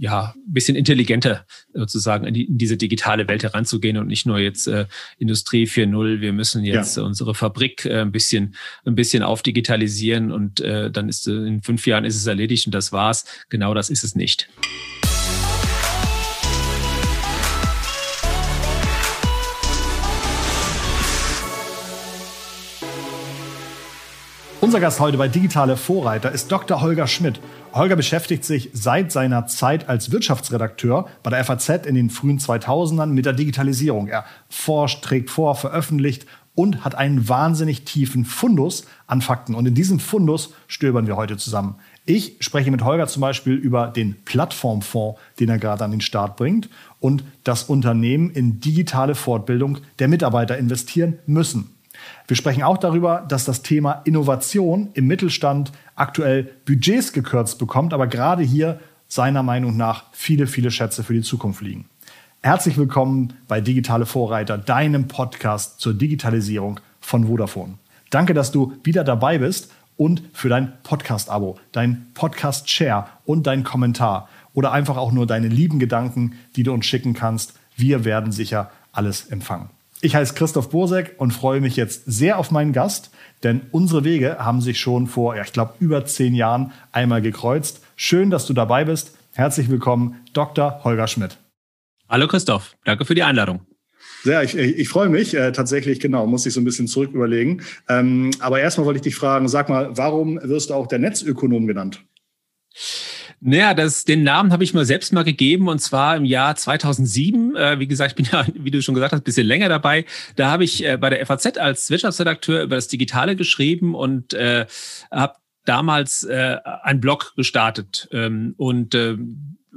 ja ein bisschen intelligenter sozusagen in, die, in, diese digitale Welt heranzugehen und nicht nur jetzt äh, Industrie 4.0, wir müssen jetzt ja. unsere Fabrik äh, ein bisschen ein bisschen aufdigitalisieren und äh, dann ist äh, in fünf Jahren ist es erledigt und das war's. Genau das ist es nicht. Unser Gast heute bei Digitale Vorreiter ist Dr. Holger Schmidt. Holger beschäftigt sich seit seiner Zeit als Wirtschaftsredakteur bei der FAZ in den frühen 2000ern mit der Digitalisierung. Er forscht, trägt vor, veröffentlicht und hat einen wahnsinnig tiefen Fundus an Fakten. Und in diesem Fundus stöbern wir heute zusammen. Ich spreche mit Holger zum Beispiel über den Plattformfonds, den er gerade an den Start bringt und das Unternehmen in digitale Fortbildung der Mitarbeiter investieren müssen. Wir sprechen auch darüber, dass das Thema Innovation im Mittelstand aktuell Budgets gekürzt bekommt, aber gerade hier seiner Meinung nach viele, viele Schätze für die Zukunft liegen. Herzlich willkommen bei Digitale Vorreiter, deinem Podcast zur Digitalisierung von Vodafone. Danke, dass du wieder dabei bist und für dein Podcast-Abo, dein Podcast-Share und dein Kommentar oder einfach auch nur deine lieben Gedanken, die du uns schicken kannst. Wir werden sicher alles empfangen. Ich heiße Christoph Bosek und freue mich jetzt sehr auf meinen Gast, denn unsere Wege haben sich schon vor, ja, ich glaube, über zehn Jahren einmal gekreuzt. Schön, dass du dabei bist. Herzlich willkommen, Dr. Holger Schmidt. Hallo Christoph, danke für die Einladung. Sehr, ich, ich freue mich äh, tatsächlich, genau, muss ich so ein bisschen zurück überlegen. Ähm, aber erstmal wollte ich dich fragen, sag mal, warum wirst du auch der Netzökonom genannt? Naja, das, den Namen habe ich mir selbst mal gegeben und zwar im Jahr 2007. Äh, wie gesagt, ich bin ja, wie du schon gesagt hast, ein bisschen länger dabei. Da habe ich äh, bei der FAZ als Wirtschaftsredakteur über das Digitale geschrieben und äh, habe damals äh, einen Blog gestartet. Ähm, und äh,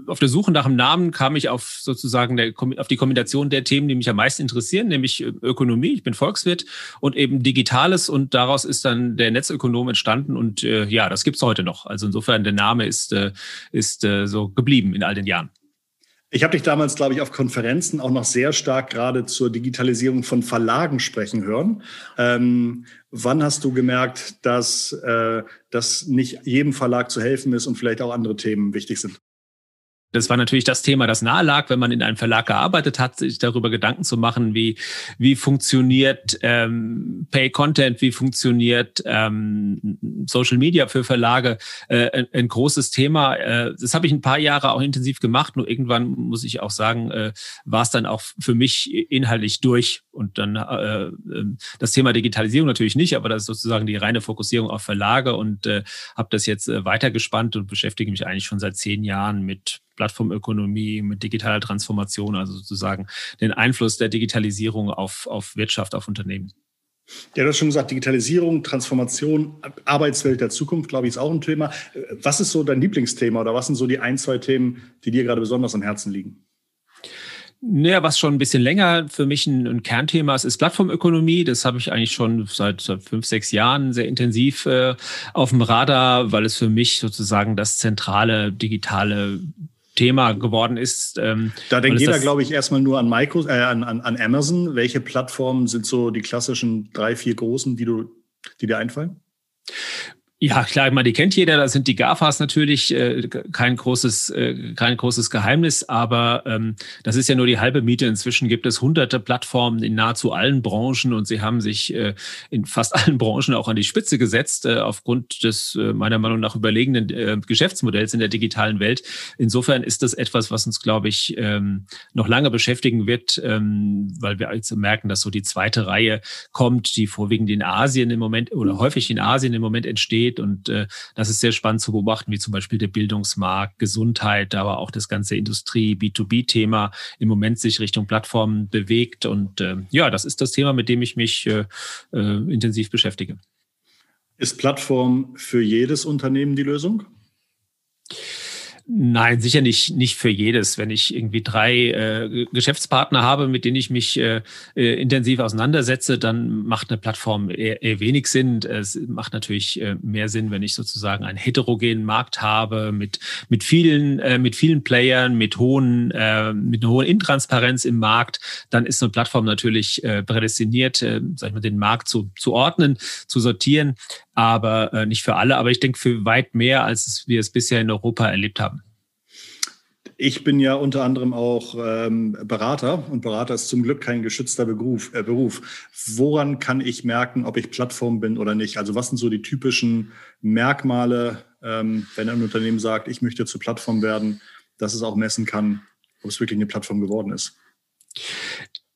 auf der Suche nach einem Namen kam ich auf sozusagen der, auf die Kombination der Themen, die mich am meisten interessieren, nämlich äh, Ökonomie. Ich bin Volkswirt und eben Digitales und daraus ist dann der Netzökonom entstanden und äh, ja, das gibt's heute noch. Also insofern der Name ist äh, ist äh, so geblieben in all den Jahren. Ich habe dich damals, glaube ich, auf Konferenzen auch noch sehr stark gerade zur Digitalisierung von Verlagen sprechen hören. Ähm, wann hast du gemerkt, dass äh, das nicht jedem Verlag zu helfen ist und vielleicht auch andere Themen wichtig sind? Das war natürlich das Thema, das nahe lag, wenn man in einem Verlag gearbeitet hat, sich darüber Gedanken zu machen, wie, wie funktioniert ähm, Pay Content, wie funktioniert ähm, Social Media für Verlage. Äh, ein, ein großes Thema. Äh, das habe ich ein paar Jahre auch intensiv gemacht, nur irgendwann muss ich auch sagen, äh, war es dann auch für mich inhaltlich durch. Und dann äh, ähm, das Thema Digitalisierung natürlich nicht, aber das ist sozusagen die reine Fokussierung auf Verlage und äh, habe das jetzt äh, weitergespannt und beschäftige mich eigentlich schon seit zehn Jahren mit Plattformökonomie, mit digitaler Transformation, also sozusagen den Einfluss der Digitalisierung auf, auf Wirtschaft, auf Unternehmen. Ja, du hast schon gesagt, Digitalisierung, Transformation, Arbeitswelt der Zukunft, glaube ich, ist auch ein Thema. Was ist so dein Lieblingsthema oder was sind so die ein, zwei Themen, die dir gerade besonders am Herzen liegen? Naja, was schon ein bisschen länger für mich ein, ein Kernthema ist, ist Plattformökonomie. Das habe ich eigentlich schon seit, seit fünf, sechs Jahren sehr intensiv äh, auf dem Radar, weil es für mich sozusagen das zentrale digitale Thema geworden ist. Ähm, da denkt jeder, glaube ich, erstmal nur an, Micro, äh, an, an, an Amazon. Welche Plattformen sind so die klassischen drei, vier großen, die, du, die dir einfallen? Ja, klar, ich meine, die kennt jeder. Da sind die GAFAs natürlich äh, kein großes, äh, kein großes Geheimnis, aber ähm, das ist ja nur die halbe Miete. Inzwischen gibt es hunderte Plattformen in nahezu allen Branchen und sie haben sich äh, in fast allen Branchen auch an die Spitze gesetzt äh, aufgrund des äh, meiner Meinung nach überlegenen äh, Geschäftsmodells in der digitalen Welt. Insofern ist das etwas, was uns, glaube ich, ähm, noch lange beschäftigen wird, ähm, weil wir also merken, dass so die zweite Reihe kommt, die vorwiegend in Asien im Moment oder häufig in Asien im Moment entsteht geht. Und äh, das ist sehr spannend zu beobachten, wie zum Beispiel der Bildungsmarkt, Gesundheit, aber auch das ganze Industrie, B2B-Thema im Moment sich Richtung Plattformen bewegt. Und äh, ja, das ist das Thema, mit dem ich mich äh, äh, intensiv beschäftige. Ist Plattform für jedes Unternehmen die Lösung? Nein, sicher nicht, nicht für jedes. Wenn ich irgendwie drei äh, Geschäftspartner habe, mit denen ich mich äh, äh, intensiv auseinandersetze, dann macht eine Plattform eher, eher wenig Sinn. Es macht natürlich äh, mehr Sinn, wenn ich sozusagen einen heterogenen Markt habe mit, mit vielen, äh, mit vielen Playern, mit hohen, äh, mit einer hohen Intransparenz im Markt. Dann ist eine Plattform natürlich äh, prädestiniert, äh, sag ich mal, den Markt zu, zu ordnen, zu sortieren aber äh, nicht für alle, aber ich denke für weit mehr, als wir es bisher in Europa erlebt haben. Ich bin ja unter anderem auch ähm, Berater und Berater ist zum Glück kein geschützter Beruf, äh, Beruf. Woran kann ich merken, ob ich Plattform bin oder nicht? Also was sind so die typischen Merkmale, ähm, wenn ein Unternehmen sagt, ich möchte zur Plattform werden, dass es auch messen kann, ob es wirklich eine Plattform geworden ist?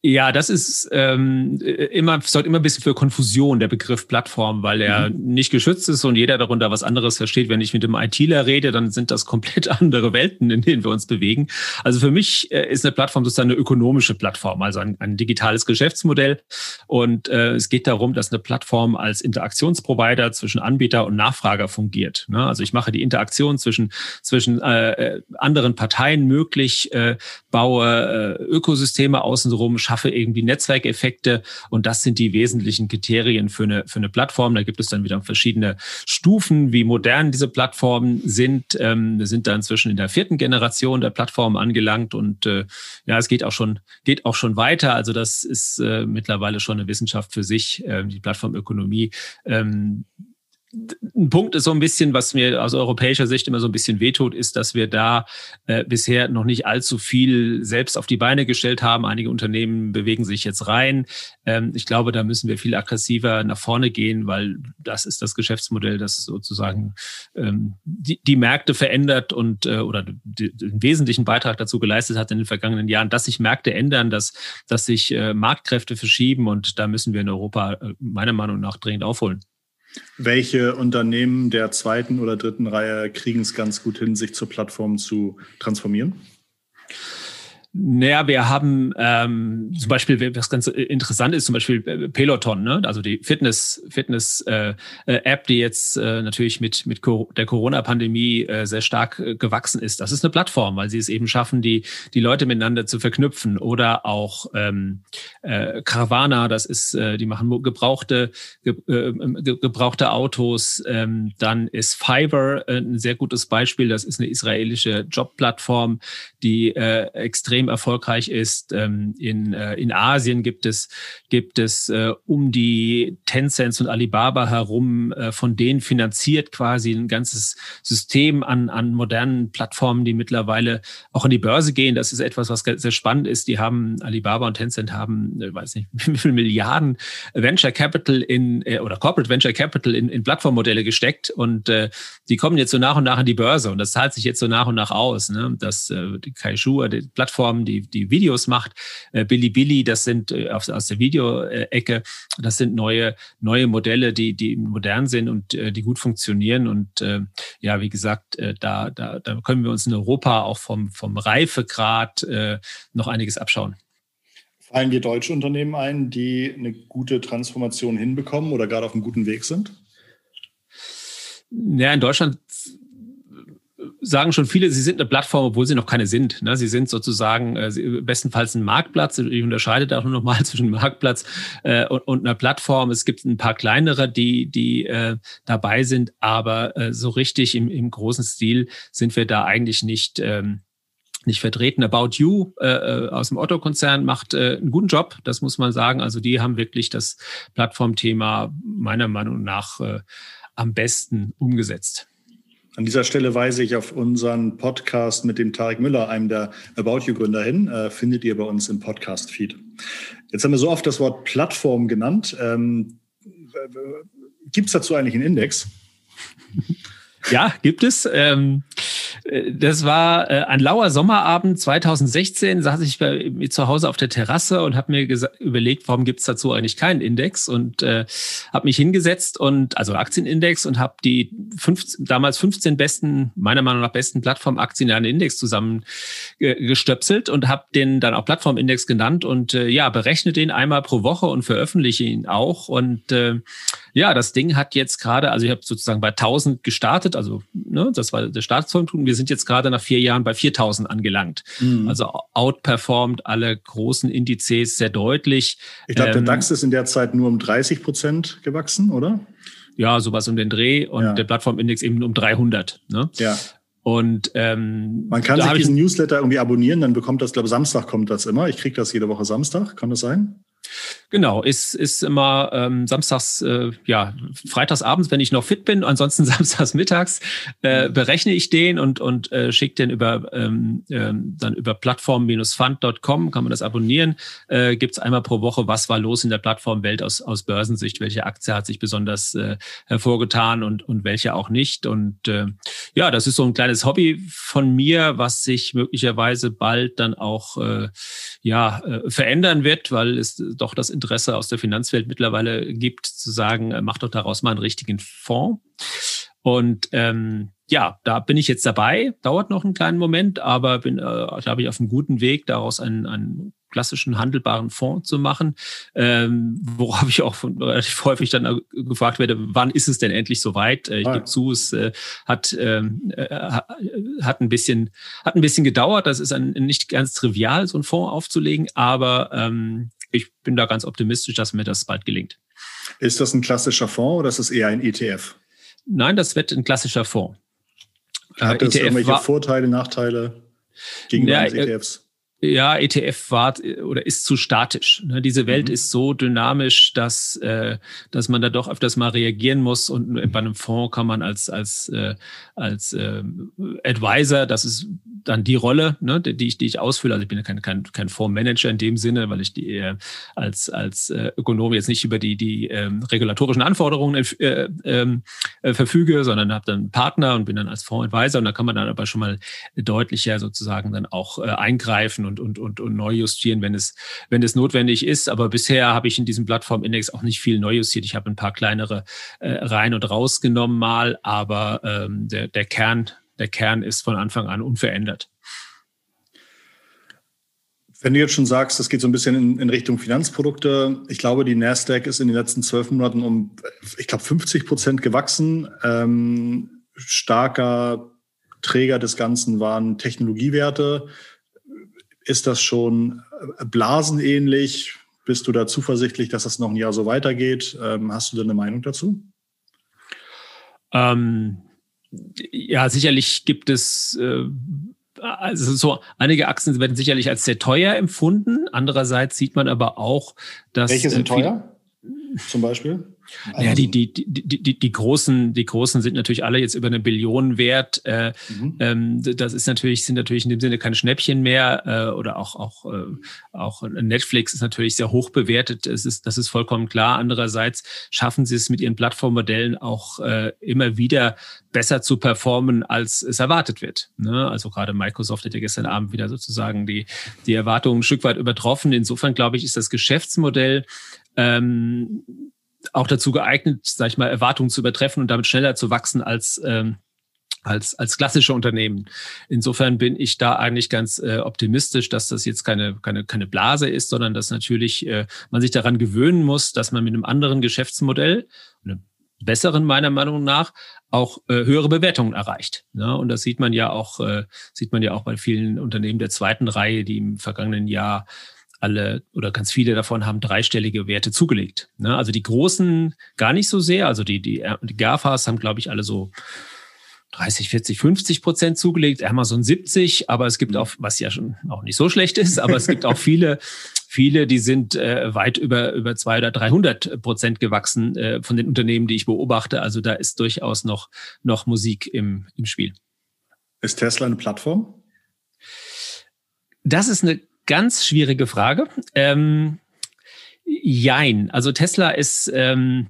Ja, das ist ähm, immer, sorgt immer ein bisschen für Konfusion, der Begriff Plattform, weil er mhm. nicht geschützt ist und jeder darunter was anderes versteht. Wenn ich mit dem ITler rede, dann sind das komplett andere Welten, in denen wir uns bewegen. Also für mich äh, ist eine Plattform sozusagen eine ökonomische Plattform, also ein, ein digitales Geschäftsmodell. Und äh, es geht darum, dass eine Plattform als Interaktionsprovider zwischen Anbieter und Nachfrager fungiert. Ne? Also ich mache die Interaktion zwischen, zwischen äh, äh anderen Parteien möglich, äh, baue äh, Ökosysteme außenrum, schaffe irgendwie Netzwerkeffekte und das sind die wesentlichen Kriterien für eine, für eine Plattform. Da gibt es dann wieder verschiedene Stufen, wie modern diese Plattformen sind. Ähm, wir sind da inzwischen in der vierten Generation der Plattform angelangt und äh, ja, es geht auch schon, geht auch schon weiter. Also das ist äh, mittlerweile schon eine Wissenschaft für sich, äh, die Plattformökonomie. Ähm, ein Punkt ist so ein bisschen, was mir aus europäischer Sicht immer so ein bisschen wehtut, ist, dass wir da äh, bisher noch nicht allzu viel selbst auf die Beine gestellt haben. Einige Unternehmen bewegen sich jetzt rein. Ähm, ich glaube, da müssen wir viel aggressiver nach vorne gehen, weil das ist das Geschäftsmodell, das sozusagen ähm, die, die Märkte verändert und äh, oder den wesentlichen Beitrag dazu geleistet hat in den vergangenen Jahren, dass sich Märkte ändern, dass, dass sich äh, Marktkräfte verschieben und da müssen wir in Europa äh, meiner Meinung nach dringend aufholen. Welche Unternehmen der zweiten oder dritten Reihe kriegen es ganz gut hin, sich zur Plattform zu transformieren? Naja, wir haben ähm, zum Beispiel, was ganz interessant ist, zum Beispiel äh, Peloton, ne? also die Fitness, Fitness äh, äh, App, die jetzt äh, natürlich mit, mit der Corona-Pandemie äh, sehr stark äh, gewachsen ist. Das ist eine Plattform, weil sie es eben schaffen, die, die Leute miteinander zu verknüpfen. Oder auch ähm, äh, Caravana, das ist, äh, die machen gebrauchte, ge, äh, gebrauchte Autos. Ähm, dann ist Fiverr äh, ein sehr gutes Beispiel. Das ist eine israelische Jobplattform, die äh, extrem extrem erfolgreich ist. Ähm, in, äh, in Asien gibt es, gibt es äh, um die Tencent und Alibaba herum, äh, von denen finanziert quasi ein ganzes System an, an modernen Plattformen, die mittlerweile auch an die Börse gehen. Das ist etwas, was sehr spannend ist. Die haben, Alibaba und Tencent haben, äh, weiß nicht, wie viele Milliarden Venture Capital in, äh, oder Corporate Venture Capital in, in Plattformmodelle gesteckt und äh, die kommen jetzt so nach und nach an die Börse und das zahlt sich jetzt so nach und nach aus. Ne? Das, äh, die Kaishua, die Plattform Plattform, die, die Videos macht. Äh, Bilibili, das sind äh, aus, aus der Videoecke, das sind neue, neue Modelle, die, die modern sind und äh, die gut funktionieren. Und äh, ja, wie gesagt, äh, da, da, da können wir uns in Europa auch vom, vom Reifegrad äh, noch einiges abschauen. Fallen dir deutsche Unternehmen ein, die eine gute Transformation hinbekommen oder gerade auf einem guten Weg sind? Ja, in Deutschland sagen schon viele, sie sind eine Plattform, obwohl sie noch keine sind. Ne? Sie sind sozusagen äh, bestenfalls ein Marktplatz. Ich unterscheide da auch noch mal zwischen Marktplatz äh, und, und, einer Plattform. Es gibt ein paar kleinere, die, die äh, dabei sind, aber äh, so richtig im, im großen Stil sind wir da eigentlich nicht. Ähm, nicht vertreten. About You äh, äh aus dem Otto-Konzern macht äh, einen guten Job, das muss man sagen. Also die haben wirklich das Plattformthema meiner Meinung nach äh, am besten umgesetzt. An dieser Stelle weise ich auf unseren Podcast mit dem Tarek Müller, einem der About You Gründer hin. Äh, findet ihr bei uns im Podcast-Feed. Jetzt haben wir so oft das Wort Plattform genannt. Ähm, Gibt es dazu eigentlich einen Index? Ja, gibt es. Ähm, äh, das war äh, ein lauer Sommerabend 2016, saß ich bei mir zu Hause auf der Terrasse und habe mir überlegt, warum gibt es dazu eigentlich keinen Index und äh, habe mich hingesetzt und also Aktienindex und habe die 15, damals 15 besten, meiner Meinung nach besten Plattformaktien in einen Index zusammengestöpselt und habe den dann auch Plattformindex genannt und äh, ja, berechne den einmal pro Woche und veröffentliche ihn auch und äh, ja, das Ding hat jetzt gerade, also ich habe sozusagen bei 1000 gestartet, also ne, das war der Startzeitpunkt. Wir sind jetzt gerade nach vier Jahren bei 4000 angelangt. Mhm. Also outperformt alle großen Indizes sehr deutlich. Ich glaube, ähm, der DAX ist in der Zeit nur um 30 Prozent gewachsen, oder? Ja, sowas um den Dreh und ja. der Plattformindex eben um 300. Ne? Ja. Und ähm, man kann sich diesen Newsletter irgendwie abonnieren, dann bekommt das, glaube ich, Samstag kommt das immer. Ich kriege das jede Woche Samstag, kann das sein? Genau, ist, ist immer ähm, samstags, äh, ja, freitags abends, wenn ich noch fit bin, ansonsten samstags mittags äh, mhm. berechne ich den und, und äh, schicke den über ähm, äh, dann über plattform-fund.com, kann man das abonnieren. Äh, Gibt es einmal pro Woche, was war los in der Plattformwelt aus, aus Börsensicht, welche Aktie hat sich besonders äh, hervorgetan und, und welche auch nicht. Und äh, ja, das ist so ein kleines Hobby von mir, was sich möglicherweise bald dann auch äh, ja, äh, verändern wird, weil es doch das Interesse aus der Finanzwelt mittlerweile gibt, zu sagen, äh, mach doch daraus mal einen richtigen Fonds. Und ähm, ja, da bin ich jetzt dabei. Dauert noch einen kleinen Moment, aber bin, äh, glaube ich, auf einem guten Weg, daraus einen, einen klassischen handelbaren Fonds zu machen, ähm, worauf ich auch von, relativ häufig dann gefragt werde, wann ist es denn endlich soweit? Äh, ich ah, gebe zu, es äh, hat, ähm, äh, hat, ein bisschen, hat ein bisschen gedauert. Das ist ein, nicht ganz trivial, so einen Fonds aufzulegen, aber ähm, ich bin da ganz optimistisch, dass mir das bald gelingt. Ist das ein klassischer Fonds oder ist es eher ein ETF? Nein, das wird ein klassischer Fonds. Hat das ETF irgendwelche war, Vorteile, Nachteile gegenüber ja, ETFs? Ja, ETF war oder ist zu statisch. Ne? Diese Welt mhm. ist so dynamisch, dass, äh, dass man da doch öfters mal reagieren muss. Und bei einem Fonds kann man als, als, äh, als äh, Advisor, das ist dann die Rolle, ne, die, ich, die ich ausfülle. Also ich bin ja kein, kein, kein Fondsmanager in dem Sinne, weil ich die äh, als, als äh, Ökonom jetzt nicht über die, die ähm, regulatorischen Anforderungen äh, ähm, äh, verfüge, sondern habe dann einen Partner und bin dann als Fondsadvisor. Und da kann man dann aber schon mal deutlicher sozusagen dann auch äh, eingreifen und, und, und, und neu justieren, wenn es, wenn es notwendig ist. Aber bisher habe ich in diesem Plattformindex auch nicht viel neu justiert. Ich habe ein paar kleinere äh, rein und rausgenommen mal, aber ähm, der, der Kern, der Kern ist von Anfang an unverändert. Wenn du jetzt schon sagst, das geht so ein bisschen in, in, Richtung Finanzprodukte, ich glaube, die Nasdaq ist in den letzten zwölf Monaten um, ich glaube, 50 Prozent gewachsen. Ähm, starker Träger des Ganzen waren Technologiewerte. Ist das schon äh, blasenähnlich? Bist du da zuversichtlich, dass das noch ein Jahr so weitergeht? Ähm, hast du da eine Meinung dazu? Ähm, ja, sicherlich gibt es äh, also so einige Aktien werden sicherlich als sehr teuer empfunden. Andererseits sieht man aber auch, dass welche sind äh, teuer? Zum Beispiel? Also ja, die, die, die, die, die, großen, die großen sind natürlich alle jetzt über eine Billion wert. Äh, mhm. ähm, das ist natürlich, sind natürlich in dem Sinne keine Schnäppchen mehr. Äh, oder auch, auch, äh, auch Netflix ist natürlich sehr hoch bewertet. Es ist, das ist vollkommen klar. Andererseits schaffen sie es mit ihren Plattformmodellen auch äh, immer wieder besser zu performen, als es erwartet wird. Ne? Also gerade Microsoft hat ja gestern Abend wieder sozusagen die, die Erwartungen ein Stück weit übertroffen. Insofern glaube ich, ist das Geschäftsmodell ähm, auch dazu geeignet, sag ich mal, Erwartungen zu übertreffen und damit schneller zu wachsen als ähm, als, als klassische Unternehmen. Insofern bin ich da eigentlich ganz äh, optimistisch, dass das jetzt keine, keine, keine Blase ist, sondern dass natürlich äh, man sich daran gewöhnen muss, dass man mit einem anderen Geschäftsmodell, einem besseren meiner Meinung nach, auch äh, höhere Bewertungen erreicht. Ja, und das sieht man ja auch, äh, sieht man ja auch bei vielen Unternehmen der zweiten Reihe, die im vergangenen Jahr alle oder ganz viele davon haben dreistellige Werte zugelegt. Ne? Also die großen gar nicht so sehr. Also die, die, die GAFAs haben, glaube ich, alle so 30, 40, 50 Prozent zugelegt, Amazon 70, aber es gibt auch, was ja schon auch nicht so schlecht ist, aber es gibt auch viele, viele, die sind äh, weit über, über 200 oder 300 Prozent gewachsen äh, von den Unternehmen, die ich beobachte. Also da ist durchaus noch, noch Musik im, im Spiel. Ist Tesla eine Plattform? Das ist eine ganz schwierige Frage. Ähm, jein. Also Tesla ist, ähm,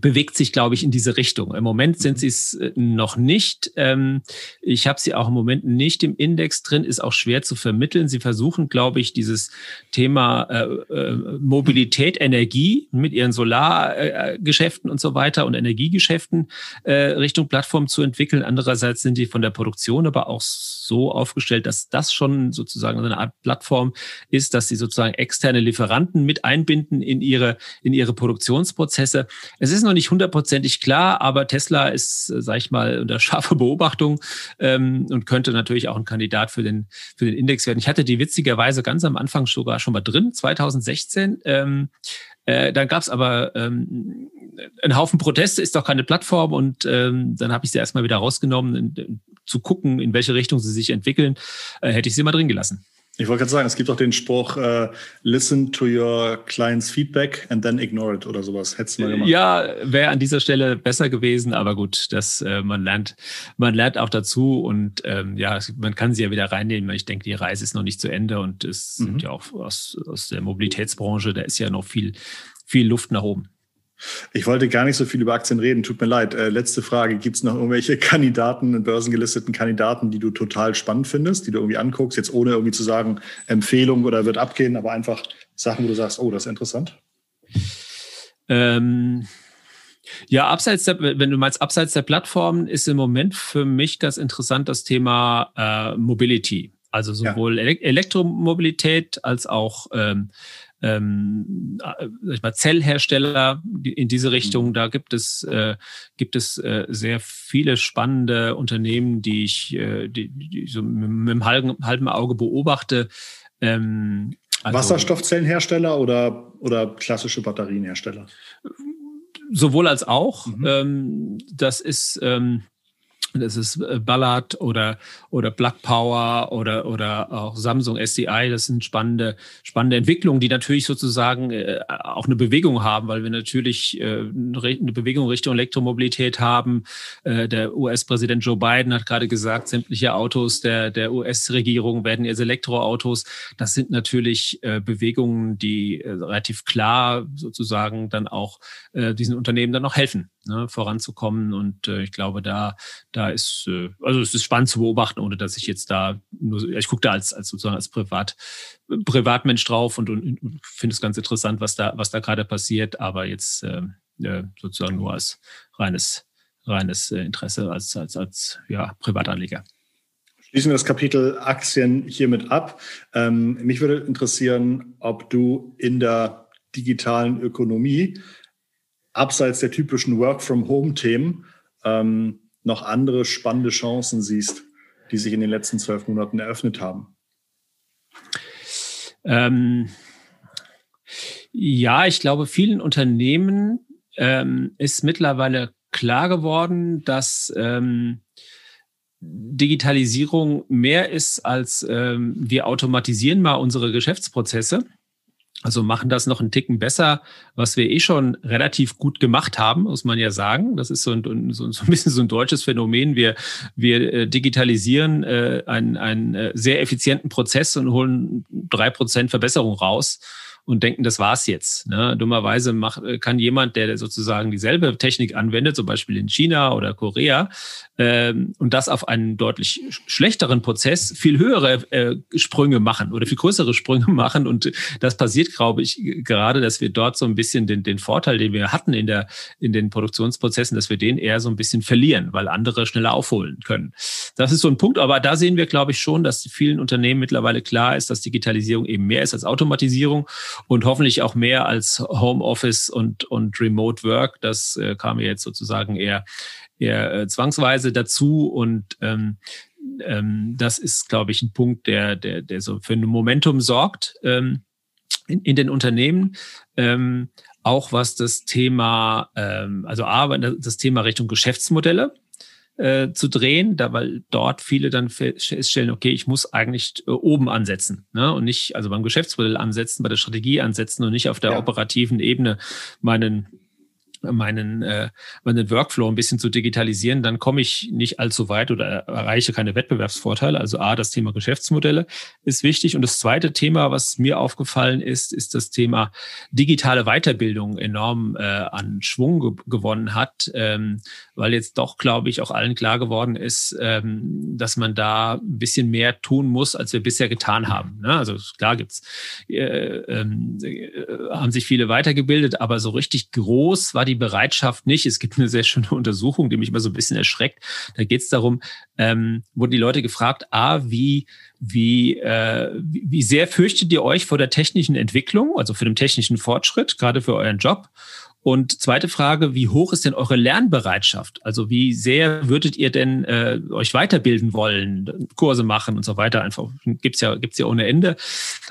bewegt sich, glaube ich, in diese Richtung. Im Moment sind mhm. sie es äh, noch nicht. Ähm, ich habe sie auch im Moment nicht im Index drin, ist auch schwer zu vermitteln. Sie versuchen, glaube ich, dieses Thema äh, äh, Mobilität, Energie mit ihren Solargeschäften und so weiter und Energiegeschäften Richtung Plattform zu entwickeln. Andererseits sind die von der Produktion aber auch so aufgestellt, dass das schon sozusagen eine Art Plattform ist, dass sie sozusagen externe Lieferanten mit einbinden in ihre, in ihre Produktionsprozesse. Es ist noch nicht hundertprozentig klar, aber Tesla ist, äh, sag ich mal, unter scharfer Beobachtung ähm, und könnte natürlich auch ein Kandidat für den, für den Index werden. Ich hatte die witzigerweise ganz am Anfang sogar schon mal drin, 2016. Ähm, äh, dann gab es aber ähm, einen Haufen Proteste, ist doch keine Plattform und ähm, dann habe ich sie erstmal wieder rausgenommen, in, in, zu gucken, in welche Richtung sie sich entwickeln, äh, hätte ich sie mal drin gelassen. Ich wollte gerade sagen, es gibt auch den Spruch, uh, listen to your client's feedback and then ignore it oder sowas. Hättest du mal gemacht. Ja, wäre an dieser Stelle besser gewesen, aber gut, das, äh, man lernt, man lernt auch dazu und ähm, ja, man kann sie ja wieder reinnehmen. Ich denke, die Reise ist noch nicht zu Ende und es mhm. sind ja auch aus, aus der Mobilitätsbranche, da ist ja noch viel, viel Luft nach oben. Ich wollte gar nicht so viel über Aktien reden, tut mir leid. Äh, letzte Frage, gibt es noch irgendwelche Kandidaten, börsengelisteten Kandidaten, die du total spannend findest, die du irgendwie anguckst, jetzt ohne irgendwie zu sagen Empfehlung oder wird abgehen, aber einfach Sachen, wo du sagst, oh, das ist interessant? Ähm, ja, abseits der, wenn du meinst, abseits der Plattformen ist im Moment für mich ganz interessant das Thema äh, Mobility. Also sowohl ja. Elektromobilität als auch ähm, ähm, äh, sag ich mal, Zellhersteller in diese Richtung. Mhm. Da gibt es, äh, gibt es äh, sehr viele spannende Unternehmen, die ich äh, die, die so mit, mit einem halben, halben Auge beobachte. Ähm, also, Wasserstoffzellenhersteller oder, oder klassische Batterienhersteller? Sowohl als auch. Mhm. Ähm, das ist ähm, das ist äh, Ballard oder, oder Black Power oder, oder auch Samsung SDI. Das sind spannende, spannende Entwicklungen, die natürlich sozusagen äh, auch eine Bewegung haben, weil wir natürlich äh, eine Bewegung Richtung Elektromobilität haben. Der US-Präsident Joe Biden hat gerade gesagt, sämtliche Autos der, der US-Regierung werden jetzt Elektroautos. Das sind natürlich Bewegungen, die relativ klar sozusagen dann auch diesen Unternehmen dann noch helfen ne, voranzukommen. Und äh, ich glaube, da, da ist, äh, also es ist spannend zu beobachten, ohne dass ich jetzt da nur, ich gucke da als, als sozusagen als Privat, Privatmensch drauf und, und, und finde es ganz interessant, was da, was da gerade passiert, aber jetzt äh, äh, sozusagen nur als reines, reines äh, Interesse, als, als, als ja, Privatanleger. Schließen wir das Kapitel Aktien hiermit ab. Ähm, mich würde interessieren, ob du in der digitalen Ökonomie abseits der typischen Work-from-Home-Themen ähm, noch andere spannende Chancen siehst, die sich in den letzten zwölf Monaten eröffnet haben? Ähm, ja, ich glaube, vielen Unternehmen ähm, ist mittlerweile klar geworden, dass ähm, Digitalisierung mehr ist als ähm, wir automatisieren mal unsere Geschäftsprozesse also machen das noch einen Ticken besser, was wir eh schon relativ gut gemacht haben, muss man ja sagen. Das ist so ein, so, ein bisschen so ein deutsches Phänomen. Wir, wir äh, digitalisieren äh, einen, einen äh, sehr effizienten Prozess und holen drei Prozent Verbesserung raus und denken, das war's jetzt. Ne? Dummerweise macht, äh, kann jemand, der sozusagen dieselbe Technik anwendet, zum Beispiel in China oder Korea, ähm, und das auf einen deutlich schlechteren Prozess viel höhere äh, Sprünge machen oder viel größere Sprünge machen. Und das passiert, glaube ich, gerade, dass wir dort so ein bisschen den, den Vorteil, den wir hatten in, der, in den Produktionsprozessen, dass wir den eher so ein bisschen verlieren, weil andere schneller aufholen können. Das ist so ein Punkt, aber da sehen wir, glaube ich, schon, dass vielen Unternehmen mittlerweile klar ist, dass Digitalisierung eben mehr ist als Automatisierung und hoffentlich auch mehr als Homeoffice und, und Remote Work. Das äh, kam ja jetzt sozusagen eher, eher äh, zwangsweise dazu und ähm, ähm, das ist, glaube ich, ein Punkt, der, der, der so für ein Momentum sorgt ähm, in, in den Unternehmen. Ähm, auch was das Thema, ähm, also A, das Thema Richtung Geschäftsmodelle äh, zu drehen, da weil dort viele dann feststellen, okay, ich muss eigentlich äh, oben ansetzen ne? und nicht, also beim Geschäftsmodell ansetzen, bei der Strategie ansetzen und nicht auf der ja. operativen Ebene meinen meinen, äh, meinen Workflow ein bisschen zu digitalisieren, dann komme ich nicht allzu weit oder erreiche keine Wettbewerbsvorteile. Also A, das Thema Geschäftsmodelle ist wichtig. Und das zweite Thema, was mir aufgefallen ist, ist das Thema digitale Weiterbildung enorm äh, an Schwung ge gewonnen hat, ähm, weil jetzt doch, glaube ich, auch allen klar geworden ist, ähm, dass man da ein bisschen mehr tun muss, als wir bisher getan haben. Ne? Also klar gibt's, äh, ähm, äh, haben sich viele weitergebildet, aber so richtig groß war die die Bereitschaft nicht. Es gibt eine sehr schöne Untersuchung, die mich immer so ein bisschen erschreckt. Da geht es darum, ähm, wurden die Leute gefragt, a, wie, wie, äh, wie sehr fürchtet ihr euch vor der technischen Entwicklung, also für den technischen Fortschritt, gerade für euren Job? Und zweite Frage, wie hoch ist denn eure Lernbereitschaft? Also wie sehr würdet ihr denn äh, euch weiterbilden wollen, Kurse machen und so weiter? Einfach gibt's ja gibt's ja ohne Ende.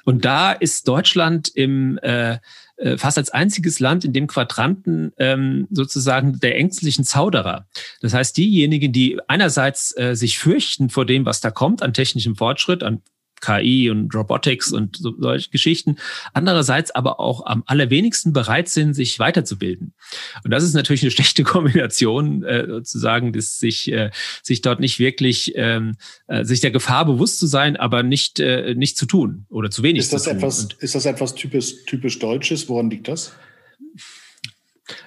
Und da ist Deutschland im äh, äh, fast als einziges Land in dem Quadranten ähm, sozusagen der ängstlichen Zauderer. Das heißt, diejenigen, die einerseits äh, sich fürchten vor dem, was da kommt an technischem Fortschritt, an KI und Robotics und so, solche Geschichten. Andererseits aber auch am allerwenigsten bereit sind, sich weiterzubilden. Und das ist natürlich eine schlechte Kombination, äh, sozusagen, dass sich, äh, sich dort nicht wirklich, ähm, äh, sich der Gefahr bewusst zu sein, aber nicht, äh, nicht zu tun oder zu wenig ist das zu tun. Etwas, ist das etwas typisch, typisch Deutsches? Woran liegt das?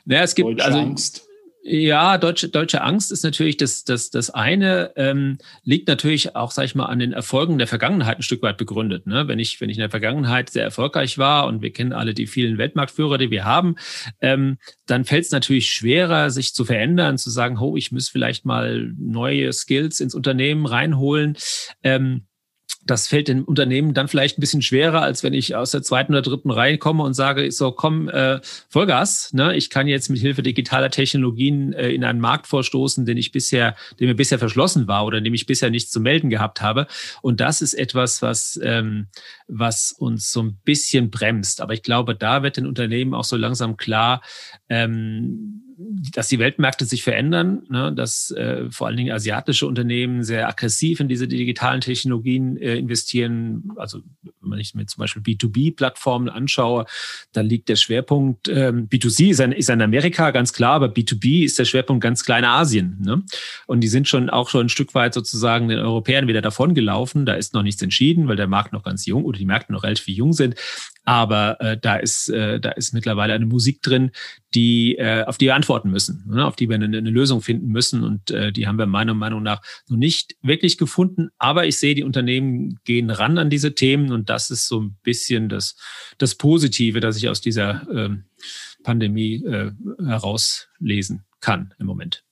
Naja, es gibt Deutsche also Angst. Ja, deutsche, deutsche Angst ist natürlich das, das, das eine, ähm, liegt natürlich auch, sag ich mal, an den Erfolgen der Vergangenheit ein Stück weit begründet. Ne? Wenn, ich, wenn ich in der Vergangenheit sehr erfolgreich war und wir kennen alle die vielen Weltmarktführer, die wir haben, ähm, dann fällt es natürlich schwerer, sich zu verändern, zu sagen, oh, ich muss vielleicht mal neue Skills ins Unternehmen reinholen. Ähm, das fällt den Unternehmen dann vielleicht ein bisschen schwerer, als wenn ich aus der zweiten oder dritten Reihe komme und sage, so komm, äh, Vollgas, ne? ich kann jetzt mit Hilfe digitaler Technologien äh, in einen Markt vorstoßen, den ich bisher, dem mir bisher verschlossen war oder dem ich bisher nichts zu melden gehabt habe. Und das ist etwas, was, ähm, was uns so ein bisschen bremst. Aber ich glaube, da wird den Unternehmen auch so langsam klar, ähm, dass die Weltmärkte sich verändern, ne, dass äh, vor allen Dingen asiatische Unternehmen sehr aggressiv in diese digitalen Technologien äh, investieren. Also wenn ich mir zum Beispiel B2B-Plattformen anschaue, dann liegt der Schwerpunkt, ähm, B2C ist, ein, ist in Amerika ganz klar, aber B2B ist der Schwerpunkt ganz klein Asien. Ne? Und die sind schon auch schon ein Stück weit sozusagen den Europäern wieder davon gelaufen. Da ist noch nichts entschieden, weil der Markt noch ganz jung oder die Märkte noch relativ jung sind. Aber äh, da ist äh, da ist mittlerweile eine Musik drin, die äh, auf die wir antworten müssen, ne? auf die wir eine, eine Lösung finden müssen. Und äh, die haben wir meiner Meinung nach noch nicht wirklich gefunden. Aber ich sehe, die Unternehmen gehen ran an diese Themen und das ist so ein bisschen das das Positive, das ich aus dieser ähm, Pandemie äh, herauslesen kann im Moment.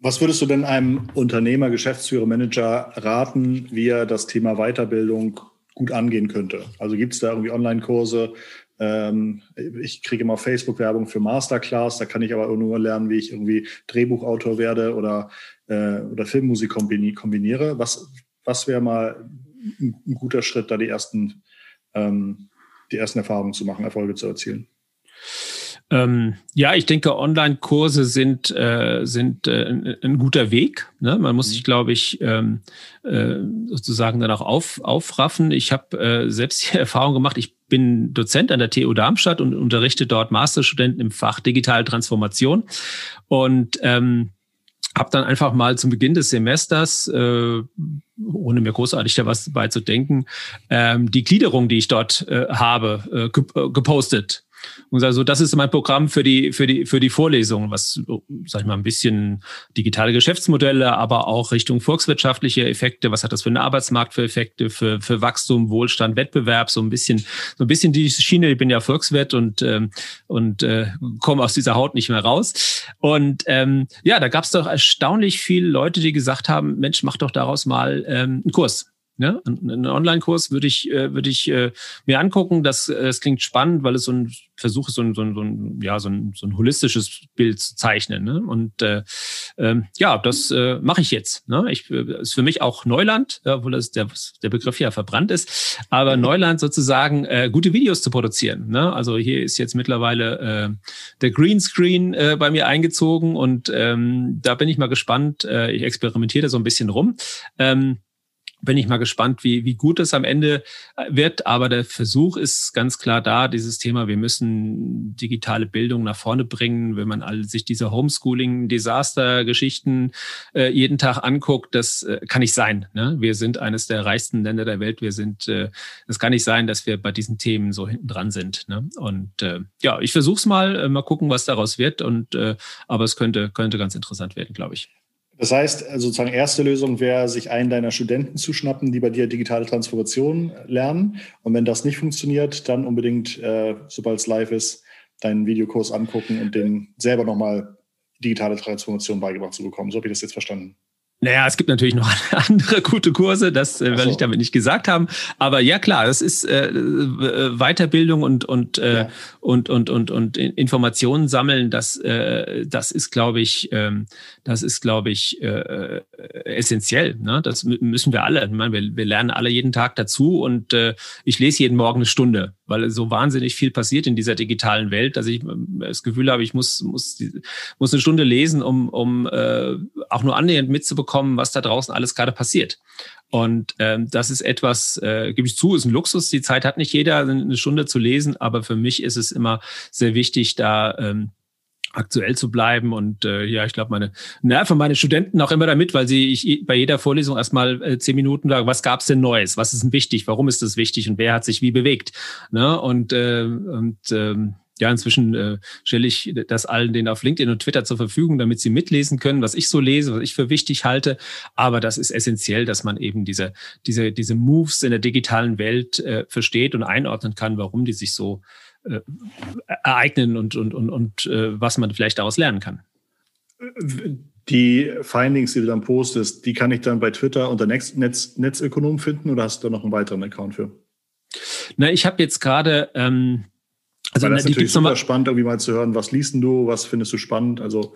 Was würdest du denn einem Unternehmer, Geschäftsführer, Manager raten, wie er das Thema Weiterbildung gut angehen könnte. Also gibt es da irgendwie Online-Kurse? Ähm, ich kriege immer Facebook-Werbung für Masterclass, da kann ich aber nur lernen, wie ich irgendwie Drehbuchautor werde oder, äh, oder Filmmusik kombiniere. Was, was wäre mal ein, guter Schritt, da die ersten, ähm, die ersten Erfahrungen zu machen, Erfolge zu erzielen? Ähm, ja, ich denke, Online-Kurse sind, äh, sind äh, ein, ein, guter Weg. Ne? Man muss sich, glaube ich, ähm, äh, sozusagen dann auch auf, aufraffen. Ich habe äh, selbst die Erfahrung gemacht, ich bin Dozent an der TU Darmstadt und unterrichte dort Masterstudenten im Fach Digitale Transformation. Und ähm, habe dann einfach mal zum Beginn des Semesters, äh, ohne mir großartig da was dabei zu denken, ähm, die Gliederung, die ich dort äh, habe, äh, gepostet und also das ist mein Programm für die, für die, für die Vorlesung, was, sag ich mal, ein bisschen digitale Geschäftsmodelle, aber auch Richtung volkswirtschaftliche Effekte. Was hat das für einen Arbeitsmarkt für Effekte, für, für Wachstum, Wohlstand, Wettbewerb, so ein bisschen, so ein bisschen die Schiene. Ich bin ja Volkswirt und, ähm, und äh, komme aus dieser Haut nicht mehr raus. Und ähm, ja, da gab es doch erstaunlich viele Leute, die gesagt haben, Mensch, mach doch daraus mal ähm, einen Kurs. Ne? Einen Online-Kurs würde ich, äh, würde ich äh, mir angucken. Das, äh, das klingt spannend, weil es so ein Versuch ist, so ein, so ein, so ein, ja, so ein, so ein holistisches Bild zu zeichnen. Ne? Und äh, ähm, ja, das äh, mache ich jetzt. Ne? Ich, äh, ist für mich auch Neuland, obwohl das der, der Begriff ja verbrannt ist, aber Neuland sozusagen äh, gute Videos zu produzieren. Ne? Also hier ist jetzt mittlerweile äh, der Greenscreen äh, bei mir eingezogen und ähm, da bin ich mal gespannt. Äh, ich experimentiere da so ein bisschen rum. Ähm, bin ich mal gespannt, wie, wie gut es am Ende äh, wird. Aber der Versuch ist ganz klar da, dieses Thema, wir müssen digitale Bildung nach vorne bringen. Wenn man all sich diese Homeschooling-Desaster-Geschichten äh, jeden Tag anguckt, das äh, kann nicht sein. Ne? Wir sind eines der reichsten Länder der Welt. Wir sind, äh, das kann nicht sein, dass wir bei diesen Themen so hinten dran sind. Ne? Und äh, ja, ich versuche es mal, äh, mal gucken, was daraus wird. Und äh, aber es könnte, könnte ganz interessant werden, glaube ich. Das heißt, sozusagen erste Lösung wäre, sich einen deiner Studenten zu schnappen, die bei dir digitale Transformation lernen. Und wenn das nicht funktioniert, dann unbedingt, äh, sobald es live ist, deinen Videokurs angucken und den selber nochmal digitale Transformation beigebracht zu bekommen. So habe ich das jetzt verstanden. Naja, es gibt natürlich noch andere gute Kurse, das äh, so. will ich damit nicht gesagt haben. Aber ja, klar, das ist äh, äh, Weiterbildung und und, äh, ja. und und und und Informationen sammeln. Das äh, das ist, glaube ich, ähm, das ist, glaube ich, äh, äh, essentiell. Ne? Das müssen wir alle. Ich meine, wir, wir lernen alle jeden Tag dazu und äh, ich lese jeden Morgen eine Stunde weil so wahnsinnig viel passiert in dieser digitalen Welt, dass ich ähm, das Gefühl habe, ich muss, muss, muss eine Stunde lesen, um, um äh, auch nur annähernd mitzubekommen, was da draußen alles gerade passiert. Und ähm, das ist etwas, äh, gebe ich zu, ist ein Luxus. Die Zeit hat nicht jeder, eine Stunde zu lesen, aber für mich ist es immer sehr wichtig, da ähm, aktuell zu bleiben. Und äh, ja, ich glaube, meine nerven meine Studenten auch immer damit, weil sie ich bei jeder Vorlesung erstmal äh, zehn Minuten sagen, was gab's denn Neues? Was ist denn wichtig? Warum ist das wichtig? Und wer hat sich wie bewegt? Ne? Und, äh, und ähm, ja, inzwischen äh, stelle ich das allen denen auf LinkedIn und Twitter zur Verfügung, damit sie mitlesen können, was ich so lese, was ich für wichtig halte. Aber das ist essentiell, dass man eben diese, diese, diese Moves in der digitalen Welt äh, versteht und einordnen kann, warum die sich so äh, ereignen und, und, und, und äh, was man vielleicht daraus lernen kann. Die Findings, die du dann postest, die kann ich dann bei Twitter unter Netz, Netz, Netzökonom finden oder hast du da noch einen weiteren Account für? Na, ich habe jetzt gerade. Ähm, also, Weil das ist natürlich super spannend, irgendwie mal zu hören, was liest du, was findest du spannend? Also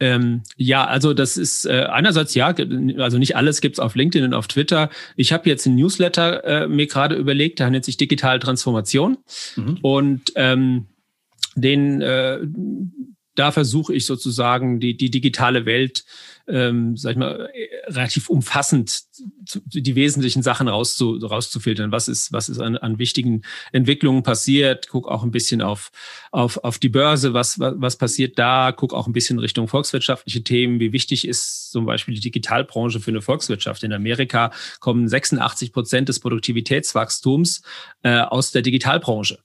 ähm, ja, also das ist äh, einerseits ja, also nicht alles gibt's auf LinkedIn und auf Twitter. Ich habe jetzt ein Newsletter äh, mir gerade überlegt, der nennt sich Digitale Transformation. Mhm. Und ähm, den äh, da versuche ich sozusagen die, die digitale Welt ähm, sag ich mal, relativ umfassend die wesentlichen Sachen rauszu, rauszufiltern. Was ist, was ist an, an wichtigen Entwicklungen passiert? Guck auch ein bisschen auf, auf, auf die Börse, was, was, was passiert da? Guck auch ein bisschen Richtung volkswirtschaftliche Themen. Wie wichtig ist zum Beispiel die Digitalbranche für eine Volkswirtschaft? In Amerika kommen 86 Prozent des Produktivitätswachstums äh, aus der Digitalbranche.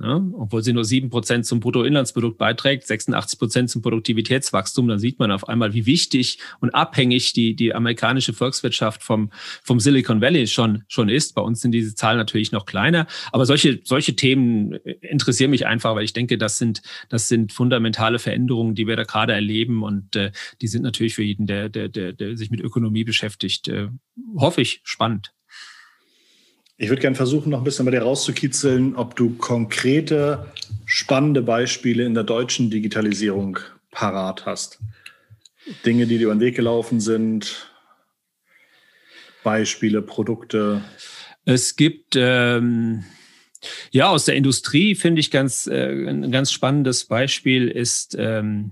Ja, obwohl sie nur sieben Prozent zum Bruttoinlandsprodukt beiträgt, 86 Prozent zum Produktivitätswachstum, dann sieht man auf einmal, wie wichtig und abhängig die, die amerikanische Volkswirtschaft vom, vom Silicon Valley schon, schon ist. Bei uns sind diese Zahlen natürlich noch kleiner. Aber solche, solche Themen interessieren mich einfach, weil ich denke, das sind, das sind fundamentale Veränderungen, die wir da gerade erleben. Und äh, die sind natürlich für jeden, der, der, der, der sich mit Ökonomie beschäftigt, äh, hoffe ich, spannend. Ich würde gerne versuchen, noch ein bisschen bei dir rauszukitzeln, ob du konkrete, spannende Beispiele in der deutschen Digitalisierung parat hast. Dinge, die dir über den Weg gelaufen sind, Beispiele, Produkte. Es gibt ähm, ja aus der Industrie finde ich ganz äh, ein ganz spannendes Beispiel ist ähm,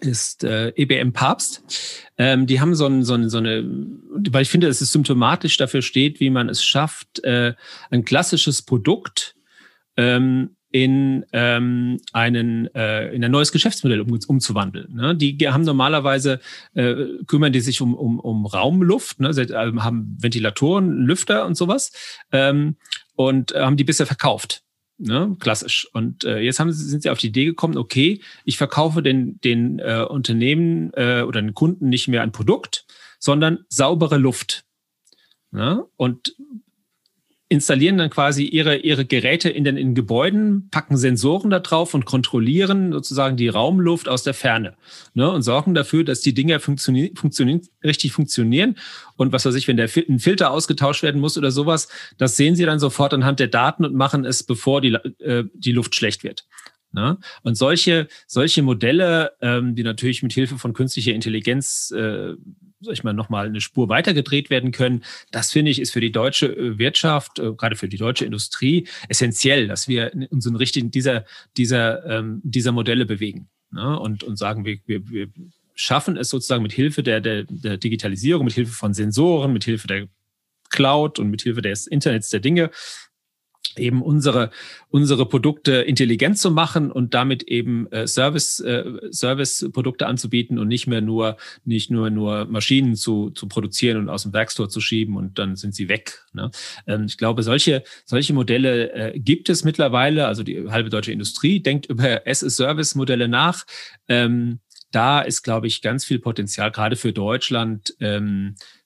ist äh, EBM Papst. Ähm, die haben so, ein, so, ein, so eine, weil ich finde, es symptomatisch dafür steht, wie man es schafft, äh, ein klassisches Produkt ähm, in ähm, einen äh, in ein neues Geschäftsmodell um, umzuwandeln. Ne? Die haben normalerweise äh, kümmern die sich um, um, um Raumluft, ne? Sie äh, haben Ventilatoren, Lüfter und sowas ähm, und äh, haben die bisher verkauft. Ne, klassisch. Und äh, jetzt haben sie, sind sie auf die Idee gekommen, okay, ich verkaufe den, den äh, Unternehmen äh, oder den Kunden nicht mehr ein Produkt, sondern saubere Luft. Ne? Und installieren dann quasi ihre, ihre Geräte in den in Gebäuden, packen Sensoren da drauf und kontrollieren sozusagen die Raumluft aus der Ferne ne, und sorgen dafür, dass die Dinger funktionieren, funktionieren, richtig funktionieren. Und was weiß ich, wenn der ein Filter ausgetauscht werden muss oder sowas, das sehen sie dann sofort anhand der Daten und machen es, bevor die, äh, die Luft schlecht wird. Ne? Und solche, solche Modelle, ähm, die natürlich mit Hilfe von künstlicher Intelligenz äh, sag ich mal, nochmal eine Spur weitergedreht werden können. Das finde ich ist für die deutsche äh, Wirtschaft, äh, gerade für die deutsche Industrie, essentiell, dass wir uns in Richtung dieser, dieser, ähm, dieser Modelle bewegen ne? und, und sagen, wir, wir, wir schaffen es sozusagen mit Hilfe der, der, der Digitalisierung, mit Hilfe von Sensoren, mit Hilfe der Cloud und mit Hilfe des Internets der Dinge eben unsere, unsere Produkte intelligent zu machen und damit eben äh, Service, äh, Service-Produkte anzubieten und nicht mehr nur, nicht nur, nur Maschinen zu, zu produzieren und aus dem Werkstor zu schieben und dann sind sie weg. Ne? Ähm, ich glaube, solche, solche Modelle äh, gibt es mittlerweile. Also die halbe deutsche Industrie denkt über S-Service-Modelle nach. Ähm, da ist, glaube ich, ganz viel Potenzial, gerade für Deutschland, ähm, äh,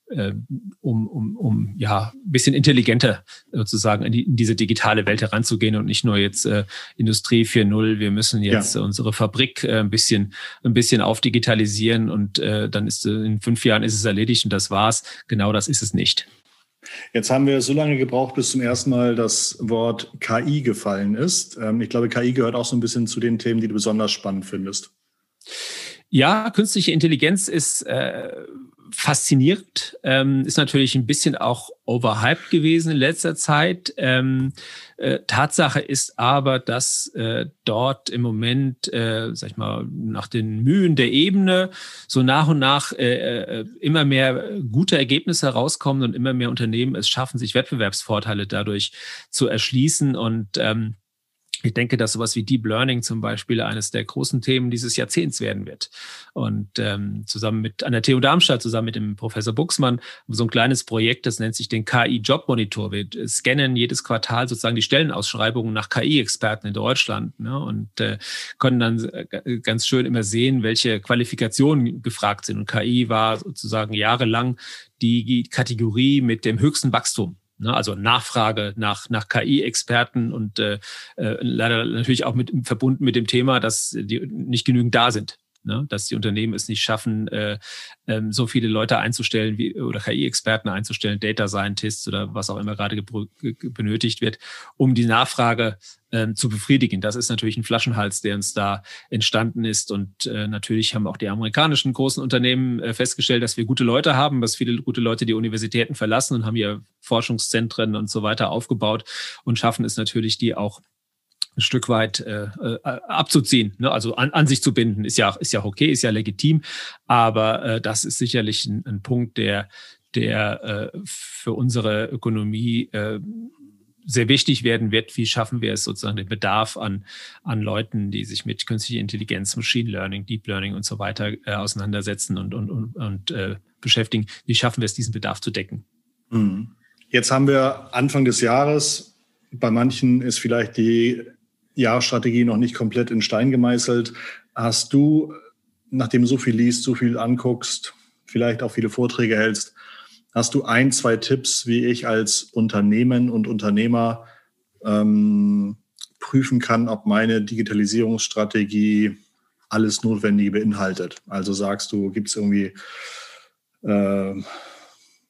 um, um, um ja ein bisschen intelligenter sozusagen in, die, in diese digitale Welt heranzugehen und nicht nur jetzt äh, Industrie 4.0, wir müssen jetzt ja. unsere Fabrik äh, ein bisschen ein bisschen aufdigitalisieren und äh, dann ist äh, in fünf Jahren ist es erledigt und das war's. Genau das ist es nicht. Jetzt haben wir so lange gebraucht, bis zum ersten Mal das Wort KI gefallen ist. Ähm, ich glaube, KI gehört auch so ein bisschen zu den Themen, die du besonders spannend findest. Ja, künstliche Intelligenz ist äh, faszinierend, ähm, ist natürlich ein bisschen auch overhyped gewesen in letzter Zeit. Ähm, äh, Tatsache ist aber, dass äh, dort im Moment, äh, sag ich mal, nach den Mühen der Ebene so nach und nach äh, äh immer mehr gute Ergebnisse herauskommen und immer mehr Unternehmen es schaffen, sich Wettbewerbsvorteile dadurch zu erschließen und ähm, ich denke, dass sowas wie Deep Learning zum Beispiel eines der großen Themen dieses Jahrzehnts werden wird. Und ähm, zusammen mit an der TU Darmstadt, zusammen mit dem Professor Buxmann, so ein kleines Projekt, das nennt sich den KI Job Monitor. Wir scannen jedes Quartal sozusagen die Stellenausschreibungen nach KI-Experten in Deutschland ne? und äh, können dann äh, ganz schön immer sehen, welche Qualifikationen gefragt sind. Und KI war sozusagen jahrelang die Kategorie mit dem höchsten Wachstum Ne? Also Nachfrage nach, nach KI-Experten und äh, äh, leider natürlich auch mit verbunden mit dem Thema, dass die nicht genügend da sind. Ne? Dass die Unternehmen es nicht schaffen, äh, ähm, so viele Leute einzustellen wie, oder KI-Experten einzustellen, Data Scientists oder was auch immer gerade benötigt wird, um die Nachfrage ähm, zu befriedigen. Das ist natürlich ein Flaschenhals, der uns da entstanden ist. Und äh, natürlich haben auch die amerikanischen großen Unternehmen äh, festgestellt, dass wir gute Leute haben, dass viele gute Leute die Universitäten verlassen und haben hier Forschungszentren und so weiter aufgebaut und schaffen es natürlich, die auch ein Stück weit äh, äh, abzuziehen, ne? also an, an sich zu binden, ist ja ist ja okay, ist ja legitim, aber äh, das ist sicherlich ein, ein Punkt, der der äh, für unsere Ökonomie äh, sehr wichtig werden wird, wie schaffen wir es sozusagen den Bedarf an, an Leuten, die sich mit künstlicher Intelligenz, Machine Learning, Deep Learning und so weiter äh, auseinandersetzen und, und, und, und äh, beschäftigen. Wie schaffen wir es, diesen Bedarf zu decken? Mhm. Jetzt haben wir Anfang des Jahres. Bei manchen ist vielleicht die Jahresstrategie noch nicht komplett in Stein gemeißelt. Hast du, nachdem du so viel liest, so viel anguckst, vielleicht auch viele Vorträge hältst, Hast du ein, zwei Tipps, wie ich als Unternehmen und Unternehmer ähm, prüfen kann, ob meine Digitalisierungsstrategie alles Notwendige beinhaltet? Also sagst du, gibt es irgendwie, äh,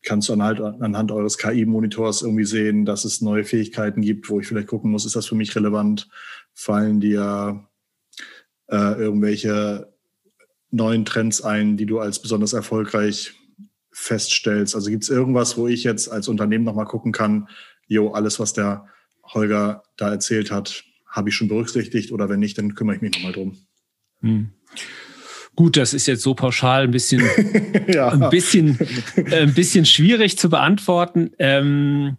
kannst du anhand, anhand eures KI-Monitors irgendwie sehen, dass es neue Fähigkeiten gibt, wo ich vielleicht gucken muss, ist das für mich relevant? Fallen dir äh, irgendwelche neuen Trends ein, die du als besonders erfolgreich feststellst? Also gibt es irgendwas, wo ich jetzt als Unternehmen nochmal gucken kann, jo, alles, was der Holger da erzählt hat, habe ich schon berücksichtigt oder wenn nicht, dann kümmere ich mich nochmal drum. Hm. Gut, das ist jetzt so pauschal ein bisschen, ja. ein bisschen, äh, ein bisschen schwierig zu beantworten. Ähm,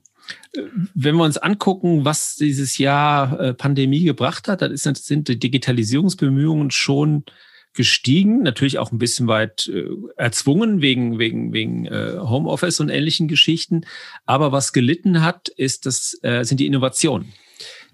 wenn wir uns angucken, was dieses Jahr äh, Pandemie gebracht hat, dann ist, sind die Digitalisierungsbemühungen schon gestiegen, natürlich auch ein bisschen weit äh, erzwungen wegen, wegen, wegen äh, Homeoffice und ähnlichen Geschichten. Aber was gelitten hat, ist das, sind die Innovationen.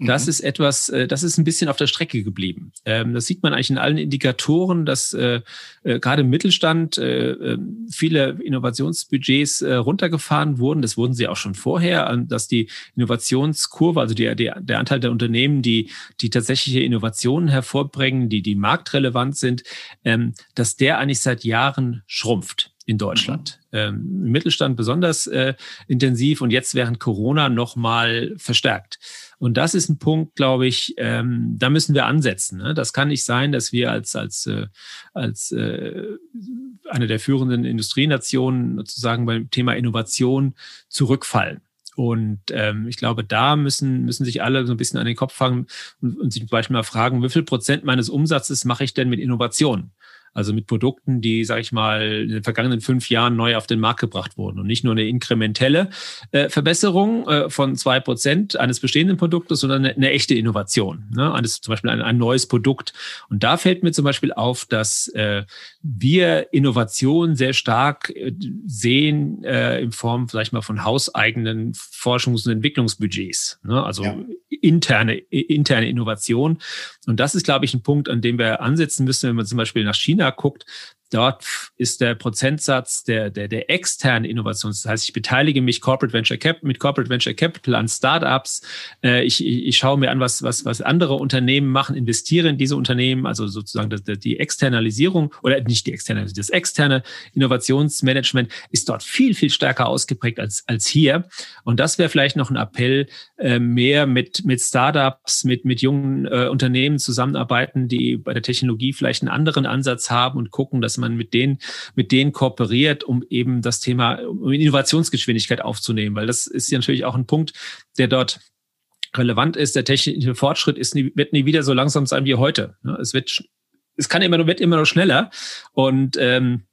Das mhm. ist etwas, äh, das ist ein bisschen auf der Strecke geblieben. Ähm, das sieht man eigentlich in allen Indikatoren, dass äh, äh, gerade im Mittelstand ähm, viele Innovationsbudgets runtergefahren wurden. Das wurden sie auch schon vorher, dass die Innovationskurve, also die, die, der Anteil der Unternehmen, die, die tatsächliche Innovationen hervorbringen, die, die marktrelevant sind, ähm, dass der eigentlich seit Jahren schrumpft in Deutschland. Ähm, Im Mittelstand besonders äh, intensiv und jetzt während Corona nochmal verstärkt. Und das ist ein Punkt, glaube ich, ähm, da müssen wir ansetzen. Ne? Das kann nicht sein, dass wir als, als, äh, als äh, eine der führenden Industrienationen sozusagen beim Thema Innovation zurückfallen. Und ähm, ich glaube, da müssen, müssen sich alle so ein bisschen an den Kopf fangen und, und sich zum Beispiel mal fragen, wie viel Prozent meines Umsatzes mache ich denn mit Innovation? Also mit Produkten, die, sage ich mal, in den vergangenen fünf Jahren neu auf den Markt gebracht wurden und nicht nur eine inkrementelle äh, Verbesserung äh, von zwei Prozent eines bestehenden Produktes, sondern eine, eine echte Innovation. Ne? Eines, zum Beispiel ein, ein, neues Produkt. Und da fällt mir zum Beispiel auf, dass äh, wir Innovation sehr stark äh, sehen äh, in Form, vielleicht mal, von hauseigenen Forschungs- und Entwicklungsbudgets. Ne? Also ja. interne, interne Innovation. Und das ist, glaube ich, ein Punkt, an dem wir ansetzen müssen, wenn man zum Beispiel nach China guckt. Dort ist der Prozentsatz der, der, der externen Innovation. Das heißt, ich beteilige mich Corporate Venture Cap, mit Corporate Venture Capital an Startups. Äh, ich, ich, schaue mir an, was, was, was andere Unternehmen machen, investiere in diese Unternehmen, also sozusagen die, die Externalisierung oder nicht die externe, das externe Innovationsmanagement ist dort viel, viel stärker ausgeprägt als, als hier. Und das wäre vielleicht noch ein Appell, äh, mehr mit, mit Startups, mit, mit jungen äh, Unternehmen zusammenarbeiten, die bei der Technologie vielleicht einen anderen Ansatz haben und gucken, dass man mit denen, mit denen kooperiert, um eben das Thema um Innovationsgeschwindigkeit aufzunehmen, weil das ist natürlich auch ein Punkt, der dort relevant ist. Der technische Fortschritt ist nie, wird nie wieder so langsam sein wie heute. Es wird, es kann immer nur, wird immer noch schneller und ähm,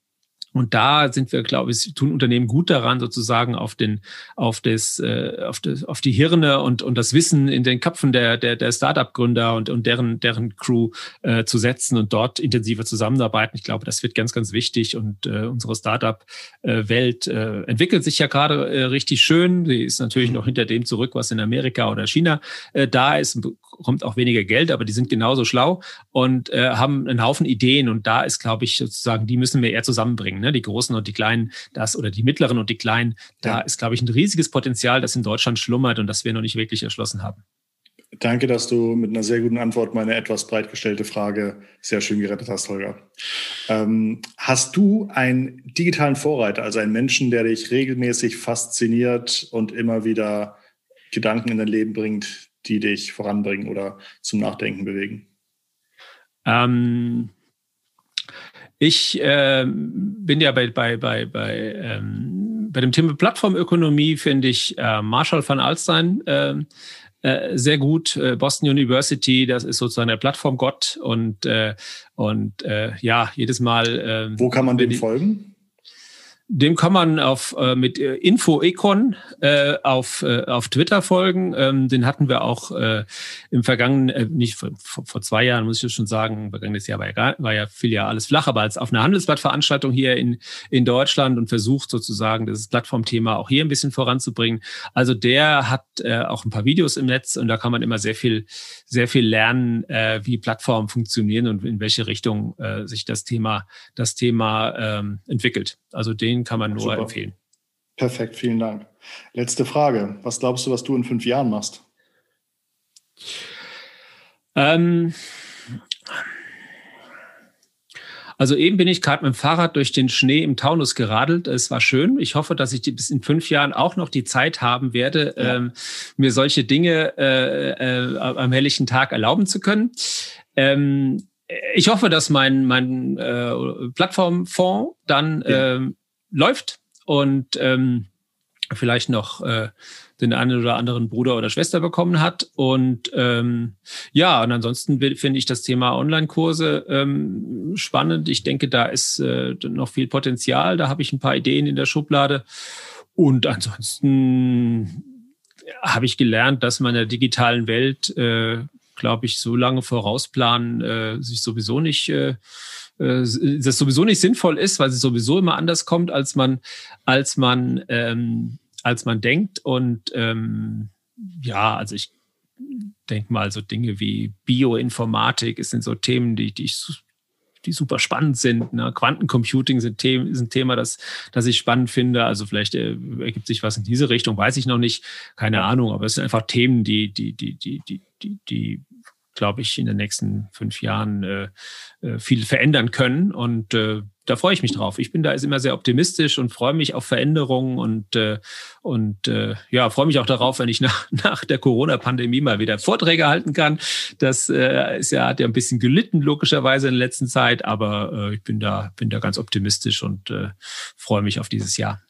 und da sind wir, glaube ich, tun Unternehmen gut daran, sozusagen auf den, auf das, äh, auf das, auf die Hirne und und das Wissen in den Köpfen der der, der Startup-Gründer und und deren deren Crew äh, zu setzen und dort intensiver zusammenarbeiten. Ich glaube, das wird ganz ganz wichtig und äh, unsere Startup-Welt äh, entwickelt sich ja gerade äh, richtig schön. Sie ist natürlich noch hinter dem zurück, was in Amerika oder China äh, da ist kommt auch weniger Geld, aber die sind genauso schlau und äh, haben einen Haufen Ideen. Und da ist, glaube ich, sozusagen, die müssen wir eher zusammenbringen. Ne? Die Großen und die Kleinen, das oder die Mittleren und die Kleinen. Da ja. ist, glaube ich, ein riesiges Potenzial, das in Deutschland schlummert und das wir noch nicht wirklich erschlossen haben. Danke, dass du mit einer sehr guten Antwort meine etwas breit gestellte Frage sehr schön gerettet hast, Holger. Ähm, hast du einen digitalen Vorreiter, also einen Menschen, der dich regelmäßig fasziniert und immer wieder Gedanken in dein Leben bringt, die dich voranbringen oder zum Nachdenken bewegen? Ähm, ich äh, bin ja bei, bei, bei, bei, ähm, bei dem Thema Plattformökonomie, finde ich äh, Marshall van Alstein äh, äh, sehr gut. Äh, Boston University, das ist sozusagen der Plattformgott und, äh, und äh, ja, jedes Mal. Äh, Wo kann man dem folgen? Dem kann man auf äh, mit äh, InfoEcon äh, auf äh, auf Twitter folgen. Ähm, den hatten wir auch äh, im vergangenen, äh, nicht vor, vor zwei Jahren muss ich schon sagen, vergangenes Jahr war ja, war ja viel ja alles flach, aber als auf einer Handelsblattveranstaltung hier in in Deutschland und versucht sozusagen das Plattformthema auch hier ein bisschen voranzubringen. Also der hat äh, auch ein paar Videos im Netz und da kann man immer sehr viel sehr viel lernen, äh, wie Plattformen funktionieren und in welche Richtung äh, sich das Thema das Thema ähm, entwickelt. Also den kann man nur Super. empfehlen. Perfekt, vielen Dank. Letzte Frage. Was glaubst du, was du in fünf Jahren machst? Ähm, also eben bin ich gerade mit dem Fahrrad durch den Schnee im Taunus geradelt. Es war schön. Ich hoffe, dass ich bis in fünf Jahren auch noch die Zeit haben werde, ja. ähm, mir solche Dinge äh, äh, am helllichen Tag erlauben zu können. Ähm, ich hoffe, dass mein, mein äh, Plattformfonds dann ja. ähm, läuft und ähm, vielleicht noch äh, den einen oder anderen Bruder oder Schwester bekommen hat. Und ähm, ja, und ansonsten finde ich das Thema Online-Kurse ähm, spannend. Ich denke, da ist äh, noch viel Potenzial. Da habe ich ein paar Ideen in der Schublade. Und ansonsten habe ich gelernt, dass man in der digitalen Welt, äh, glaube ich, so lange vorausplanen äh, sich sowieso nicht äh, äh, das sowieso nicht sinnvoll ist, weil es sowieso immer anders kommt, als man, als man, ähm, als man denkt. Und ähm, ja, also ich denke mal, so Dinge wie Bioinformatik sind so Themen, die, die ich die super spannend sind. Ne? Quantencomputing ist ein Thema, das, das ich spannend finde. Also vielleicht äh, ergibt sich was in diese Richtung, weiß ich noch nicht. Keine Ahnung, aber es sind einfach Themen, die, die, die, die, die, die, die glaube ich, in den nächsten fünf Jahren äh, äh, viel verändern können. Und äh, da freue ich mich drauf. Ich bin da immer sehr optimistisch und freue mich auf Veränderungen und, äh, und äh, ja, freue mich auch darauf, wenn ich nach, nach der Corona-Pandemie mal wieder Vorträge halten kann. Das äh, ist ja, hat ja ein bisschen gelitten, logischerweise in der letzten Zeit, aber äh, ich bin da, bin da ganz optimistisch und äh, freue mich auf dieses Jahr.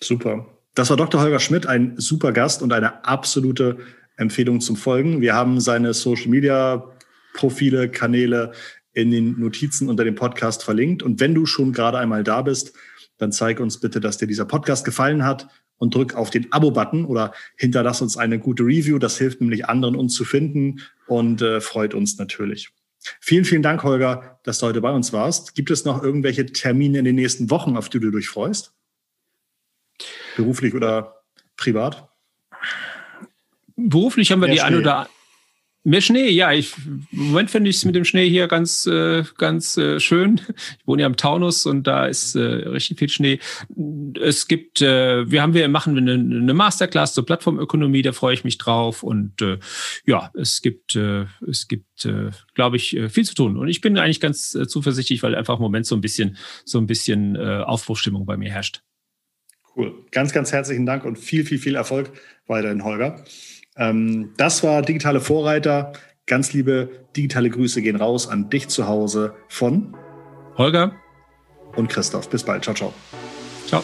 Super. Das war Dr. Holger Schmidt, ein super Gast und eine absolute Empfehlung zum Folgen. Wir haben seine Social Media Profile, Kanäle in den Notizen unter dem Podcast verlinkt. Und wenn du schon gerade einmal da bist, dann zeig uns bitte, dass dir dieser Podcast gefallen hat und drück auf den Abo-Button oder hinterlass uns eine gute Review. Das hilft nämlich anderen, uns zu finden und äh, freut uns natürlich. Vielen, vielen Dank, Holger, dass du heute bei uns warst. Gibt es noch irgendwelche Termine in den nächsten Wochen, auf die du dich freust? Beruflich oder privat? Beruflich haben wir Wer die ein oder Mehr Schnee, ja. Ich, Im Moment finde ich es mit dem Schnee hier ganz, äh, ganz äh, schön. Ich wohne ja im Taunus und da ist äh, richtig viel Schnee. Es gibt, äh, wir haben wir machen eine, eine Masterclass zur Plattformökonomie, da freue ich mich drauf. Und äh, ja, es gibt, äh, es gibt, äh, glaube ich, viel zu tun. Und ich bin eigentlich ganz zuversichtlich, weil einfach im Moment so ein bisschen, so ein bisschen Aufbruchstimmung bei mir herrscht. Cool. Ganz, ganz herzlichen Dank und viel, viel, viel Erfolg weiterhin, Holger. Ähm, das war Digitale Vorreiter. Ganz liebe digitale Grüße gehen raus an dich zu Hause von Holger und Christoph. Bis bald. Ciao, ciao. Ciao.